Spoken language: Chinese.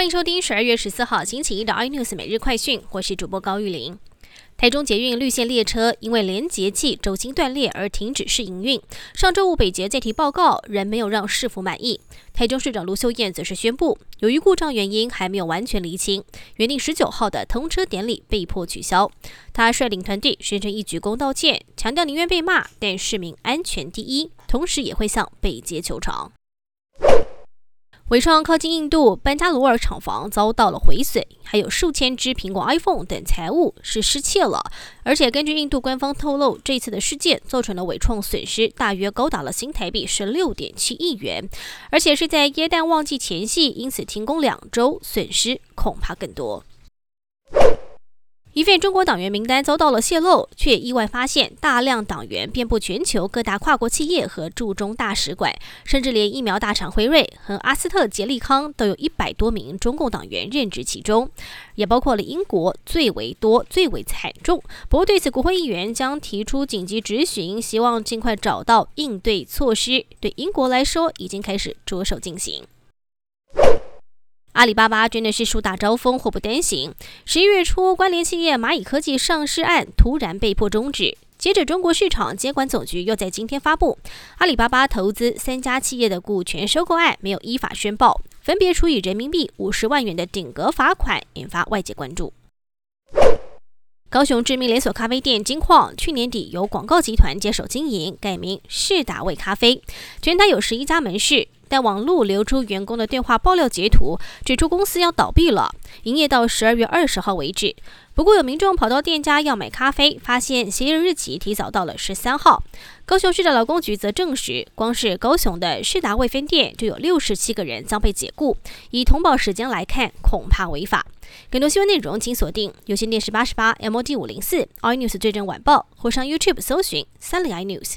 欢迎收听十二月十四号星期一的 iNews 每日快讯，我是主播高玉玲。台中捷运绿线列车因为连接器轴心断裂而停止试营运。上周五北捷再提报告，仍没有让市府满意。台中市长卢秀燕则是宣布，由于故障原因还没有完全厘清，原定十九号的通车典礼被迫取消。他率领团队宣称一鞠躬道歉，强调宁愿被骂，但市民安全第一，同时也会向北捷求偿。伟创靠近印度班加罗尔厂房遭到了毁损，还有数千只苹果 iPhone 等财物是失窃了。而且根据印度官方透露，这次的事件造成的伟创损失大约高达了新台币十六点七亿元，而且是在耶诞旺季前夕，因此停工两周，损失恐怕更多。一份中国党员名单遭到了泄露，却意外发现大量党员遍布全球各大跨国企业和驻中大使馆，甚至连疫苗大厂辉瑞和阿斯特捷利康都有一百多名中共党员任职其中，也包括了英国最为多、最为惨重。不过对此，国会议员将提出紧急执行，希望尽快找到应对措施。对英国来说，已经开始着手进行。阿里巴巴真的是树大招风，祸不单行。十一月初，关联企业蚂蚁科技上市案突然被迫终止。接着，中国市场监管总局又在今天发布，阿里巴巴投资三家企业的股权收购案没有依法宣报，分别处以人民币五十万元的顶格罚款，引发外界关注。高雄知名连锁咖啡店金矿去年底由广告集团接手经营，改名世达味咖啡，全台有十一家门市。但网络流出员工的电话爆料截图，指出公司要倒闭了，营业到十二月二十号为止。不过有民众跑到店家要买咖啡，发现协议日期提早到了十三号。高雄市的劳工局则证实，光是高雄的世达味分店就有六十七个人将被解雇。以通报时间来看，恐怕违法。更多新闻内容，请锁定有线电视八十八 MOD 五零四 iNews 最正晚报，或上 YouTube 搜寻三零 iNews。